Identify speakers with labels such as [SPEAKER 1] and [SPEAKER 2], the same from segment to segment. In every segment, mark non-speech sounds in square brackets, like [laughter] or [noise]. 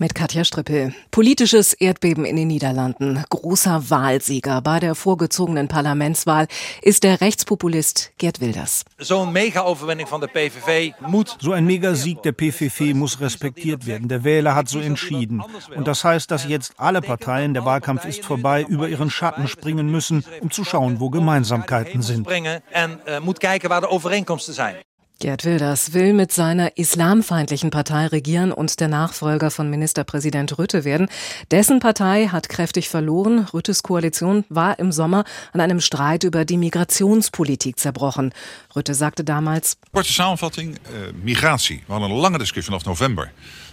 [SPEAKER 1] mit Katja Strippel. Politisches Erdbeben in den Niederlanden. Großer Wahlsieger bei der vorgezogenen Parlamentswahl ist der Rechtspopulist Gerd Wilders.
[SPEAKER 2] So ein Mega-Overwinning von der PVV muss.
[SPEAKER 3] So ein Megasieg der PVV muss respektiert werden. Der Wähler hat so entschieden. Und das heißt, dass jetzt alle Parteien, der Wahlkampf ist vorbei, über ihren Schatten springen müssen, um zu schauen, wo Gemeinsamkeiten sind.
[SPEAKER 2] Und uh, muss kijken waar de overeenkomsten zijn.
[SPEAKER 1] Gerd Wilders will mit seiner islamfeindlichen Partei regieren und der Nachfolger von Ministerpräsident Rütte werden. Dessen Partei hat kräftig verloren. Rüttes Koalition war im Sommer an einem Streit über die Migrationspolitik zerbrochen. Rütte sagte damals:
[SPEAKER 4] Kurze Samenvatting: äh, Migratie. Wir haben eine lange Diskussion auf November.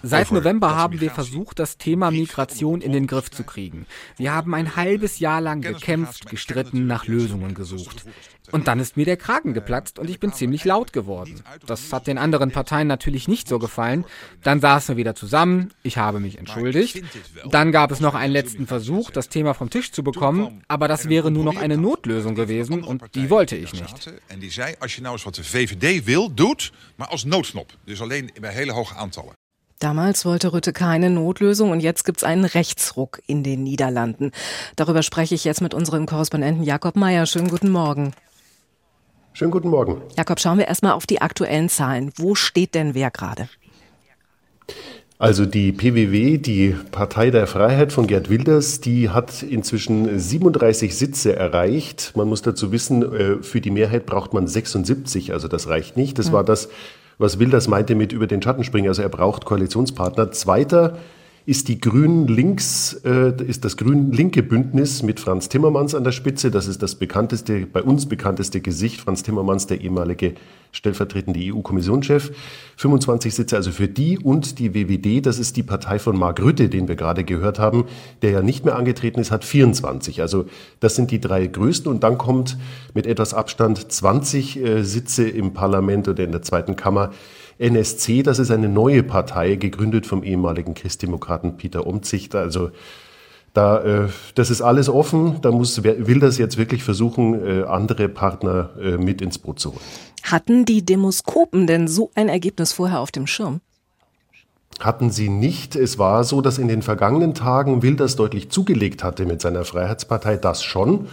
[SPEAKER 5] Seit November haben wir versucht, das Thema Migration in den Griff zu kriegen. Wir haben ein halbes Jahr lang gekämpft, gestritten, nach Lösungen gesucht. Und dann ist mir der Kragen geplatzt und ich bin ziemlich laut geworden. Das hat den anderen Parteien natürlich nicht so gefallen. Dann saßen wir wieder zusammen, ich habe mich entschuldigt. Dann gab es noch einen letzten Versuch, das Thema vom Tisch zu bekommen, aber das wäre nur noch eine Notlösung gewesen und die wollte ich nicht.
[SPEAKER 4] En die zei, als je nou eens wat de VVD wil, doet, maar als noodknop. Dus alleen bij hele hoge aantallen.
[SPEAKER 1] Damals wollte Rütte keine Notlösung und jetzt gibt es einen Rechtsruck in den Niederlanden. Darüber spreche ich jetzt mit unserem Korrespondenten Jakob Mayer. Schönen guten Morgen.
[SPEAKER 6] Schönen guten Morgen.
[SPEAKER 1] Jakob, schauen wir erstmal auf die aktuellen Zahlen. Wo steht denn wer gerade?
[SPEAKER 6] Also die PWW, die Partei der Freiheit von Gerd Wilders, die hat inzwischen 37 Sitze erreicht. Man muss dazu wissen, äh, für die Mehrheit braucht man 76, also das reicht nicht. Das mhm. war das, was Wilders meinte mit über den Schatten springen. Also er braucht Koalitionspartner. Zweiter ist die Grün-Links, äh, ist das Grün-Linke Bündnis mit Franz Timmermans an der Spitze. Das ist das bekannteste, bei uns bekannteste Gesicht. Franz Timmermans, der ehemalige stellvertretende EU-Kommissionschef. 25 Sitze also für die und die WWD, das ist die Partei von Mark Rütte, den wir gerade gehört haben, der ja nicht mehr angetreten ist, hat 24. Also das sind die drei größten und dann kommt mit etwas Abstand 20 äh, Sitze im Parlament oder in der zweiten Kammer NSC, das ist eine neue Partei, gegründet vom ehemaligen Christdemokraten Peter Omtzigt. Also da, äh, das ist alles offen. Da muss, will das jetzt wirklich versuchen, äh, andere Partner äh, mit ins Boot zu holen.
[SPEAKER 1] Hatten die Demoskopen denn so ein Ergebnis vorher auf dem Schirm?
[SPEAKER 6] Hatten sie nicht. Es war so, dass in den vergangenen Tagen Wilders deutlich zugelegt hatte mit seiner Freiheitspartei, das schon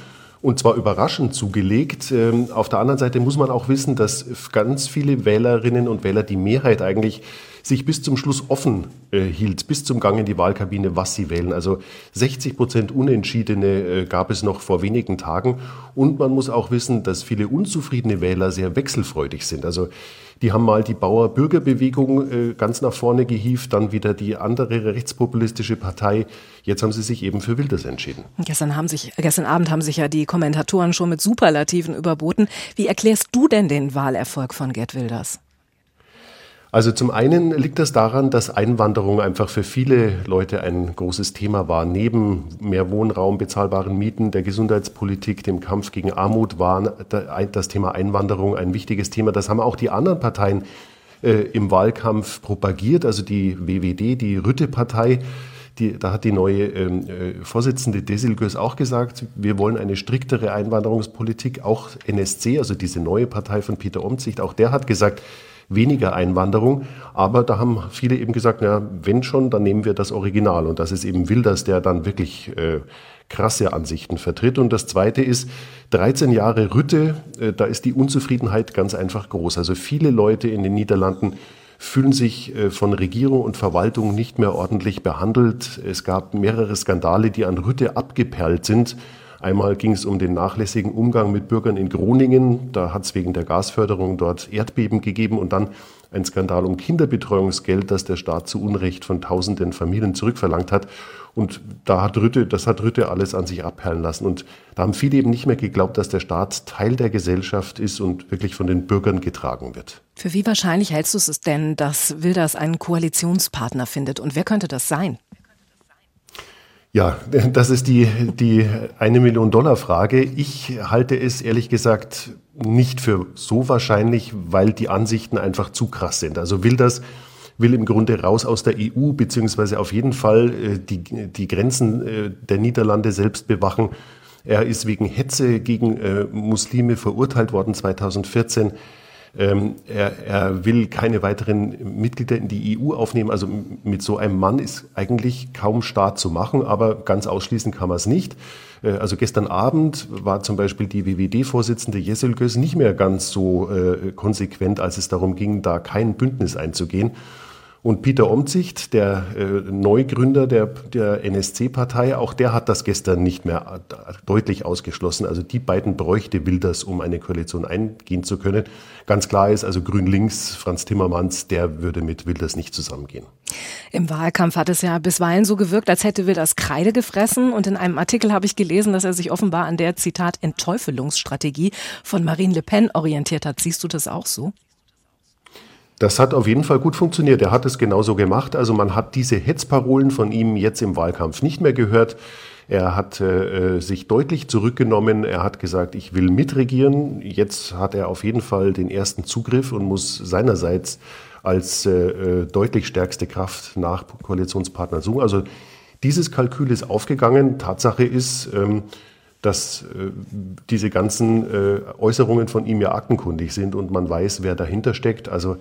[SPEAKER 6] und zwar überraschend zugelegt. Ähm, auf der anderen Seite muss man auch wissen, dass ganz viele Wählerinnen und Wähler die Mehrheit eigentlich sich bis zum Schluss offen äh, hielt, bis zum Gang in die Wahlkabine, was sie wählen. Also 60 Prozent Unentschiedene äh, gab es noch vor wenigen Tagen. Und man muss auch wissen, dass viele unzufriedene Wähler sehr wechselfreudig sind. Also die haben mal die Bauer-Bürgerbewegung äh, ganz nach vorne gehievt, dann wieder die andere rechtspopulistische Partei. Jetzt haben sie sich eben für Wilders entschieden.
[SPEAKER 1] Gestern, haben sich, gestern Abend haben sich ja die Kommentatoren schon mit Superlativen überboten. Wie erklärst du denn den Wahlerfolg von Gerd Wilders?
[SPEAKER 6] Also zum einen liegt das daran, dass Einwanderung einfach für viele Leute ein großes Thema war. Neben mehr Wohnraum, bezahlbaren Mieten, der Gesundheitspolitik, dem Kampf gegen Armut war das Thema Einwanderung ein wichtiges Thema. Das haben auch die anderen Parteien äh, im Wahlkampf propagiert, also die WWD, die Rütte-Partei. Die, da hat die neue ähm, äh, Vorsitzende Desilgös auch gesagt, wir wollen eine striktere Einwanderungspolitik. Auch NSC, also diese neue Partei von Peter Omtzigt, auch der hat gesagt, weniger Einwanderung. Aber da haben viele eben gesagt, na, wenn schon, dann nehmen wir das Original. Und das ist eben Wilders, der dann wirklich äh, krasse Ansichten vertritt. Und das Zweite ist, 13 Jahre Rütte, äh, da ist die Unzufriedenheit ganz einfach groß. Also viele Leute in den Niederlanden fühlen sich äh, von Regierung und Verwaltung nicht mehr ordentlich behandelt. Es gab mehrere Skandale, die an Rütte abgeperlt sind. Einmal ging es um den nachlässigen Umgang mit Bürgern in Groningen. Da hat es wegen der Gasförderung dort Erdbeben gegeben und dann ein Skandal um Kinderbetreuungsgeld, das der Staat zu Unrecht von tausenden Familien zurückverlangt hat. Und da hat Rütte, das hat Rütte alles an sich abperlen lassen. Und da haben viele eben nicht mehr geglaubt, dass der Staat Teil der Gesellschaft ist und wirklich von den Bürgern getragen wird.
[SPEAKER 1] Für wie wahrscheinlich hältst du es denn, dass Wilders einen Koalitionspartner findet? Und wer könnte das sein?
[SPEAKER 6] Ja, [laughs] das ist die, die eine Million Dollar Frage. Ich halte es ehrlich gesagt nicht für so wahrscheinlich, weil die Ansichten einfach zu krass sind. Also will das, will im Grunde raus aus der EU, beziehungsweise auf jeden Fall äh, die, die Grenzen äh, der Niederlande selbst bewachen. Er ist wegen Hetze gegen äh, Muslime verurteilt worden 2014. Ähm, er, er, will keine weiteren Mitglieder in die EU aufnehmen. Also mit so einem Mann ist eigentlich kaum Staat zu machen, aber ganz ausschließen kann man es nicht. Äh, also gestern Abend war zum Beispiel die WWD-Vorsitzende Jesel Gös nicht mehr ganz so äh, konsequent, als es darum ging, da kein Bündnis einzugehen. Und Peter Omzicht, der äh, Neugründer der, der NSC-Partei, auch der hat das gestern nicht mehr deutlich ausgeschlossen. Also die beiden bräuchte Wilders, um eine Koalition eingehen zu können. Ganz klar ist also Grün-Links, Franz Timmermans, der würde mit Wilders nicht zusammengehen.
[SPEAKER 1] Im Wahlkampf hat es ja bisweilen so gewirkt, als hätte Wilders Kreide gefressen. Und in einem Artikel habe ich gelesen, dass er sich offenbar an der, Zitat, Entteufelungsstrategie von Marine Le Pen orientiert hat. Siehst du das auch so?
[SPEAKER 6] Das hat auf jeden Fall gut funktioniert. Er hat es genauso gemacht. Also man hat diese Hetzparolen von ihm jetzt im Wahlkampf nicht mehr gehört. Er hat äh, sich deutlich zurückgenommen. Er hat gesagt, ich will mitregieren. Jetzt hat er auf jeden Fall den ersten Zugriff und muss seinerseits als äh, äh deutlich stärkste Kraft nach Koalitionspartnern suchen. Also dieses Kalkül ist aufgegangen. Tatsache ist, ähm, dass äh, diese ganzen äh, Äußerungen von ihm ja aktenkundig sind und man weiß, wer dahinter steckt. Also äh,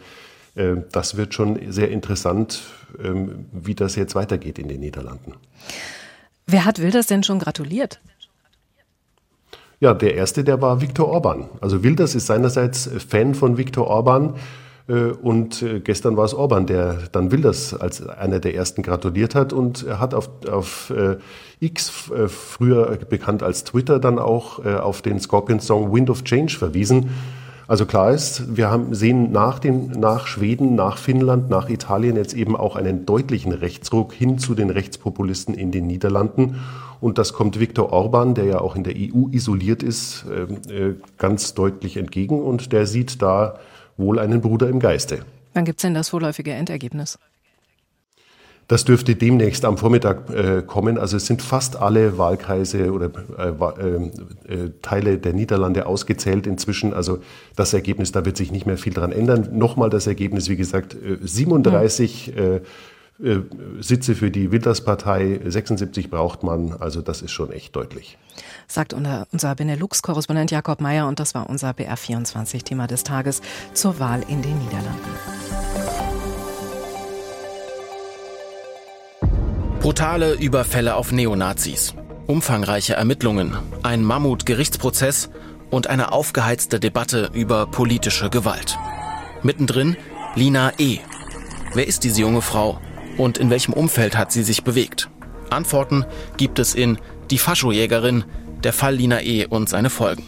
[SPEAKER 6] das wird schon sehr interessant, ähm, wie das jetzt weitergeht in den Niederlanden.
[SPEAKER 1] Wer hat Wilders denn schon gratuliert?
[SPEAKER 6] Ja, der erste, der war Viktor Orban. Also Wilders ist seinerseits Fan von Viktor Orban. Äh, und äh, gestern war es Orban, der dann Wilders als einer der ersten gratuliert hat und er hat auf, auf äh, X, früher bekannt als Twitter, dann auch auf den Scorpion-Song Wind of Change verwiesen. Also klar ist, wir haben, sehen nach, den, nach Schweden, nach Finnland, nach Italien jetzt eben auch einen deutlichen Rechtsruck hin zu den Rechtspopulisten in den Niederlanden. Und das kommt Viktor Orban, der ja auch in der EU isoliert ist, ganz deutlich entgegen. Und der sieht da wohl einen Bruder im Geiste.
[SPEAKER 1] Wann gibt es denn das vorläufige Endergebnis?
[SPEAKER 6] Das dürfte demnächst am Vormittag äh, kommen. Also es sind fast alle Wahlkreise oder äh, äh, äh, Teile der Niederlande ausgezählt inzwischen. Also das Ergebnis, da wird sich nicht mehr viel dran ändern. Nochmal das Ergebnis, wie gesagt, 37 mhm. Sitze für die Wilders-Partei, 76 braucht man. Also das ist schon echt deutlich
[SPEAKER 1] sagt unser Benelux-Korrespondent Jakob Meyer und das war unser BR24-Thema des Tages zur Wahl in den Niederlanden.
[SPEAKER 7] Brutale Überfälle auf Neonazis, umfangreiche Ermittlungen, ein Mammut-Gerichtsprozess und eine aufgeheizte Debatte über politische Gewalt. Mittendrin Lina E. Wer ist diese junge Frau und in welchem Umfeld hat sie sich bewegt? Antworten gibt es in Die Faschojägerin, der Fall Lina E. und seine Folgen.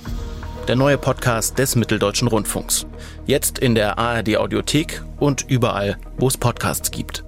[SPEAKER 7] Der neue Podcast des Mitteldeutschen Rundfunks. Jetzt in der ARD Audiothek und überall, wo es Podcasts gibt.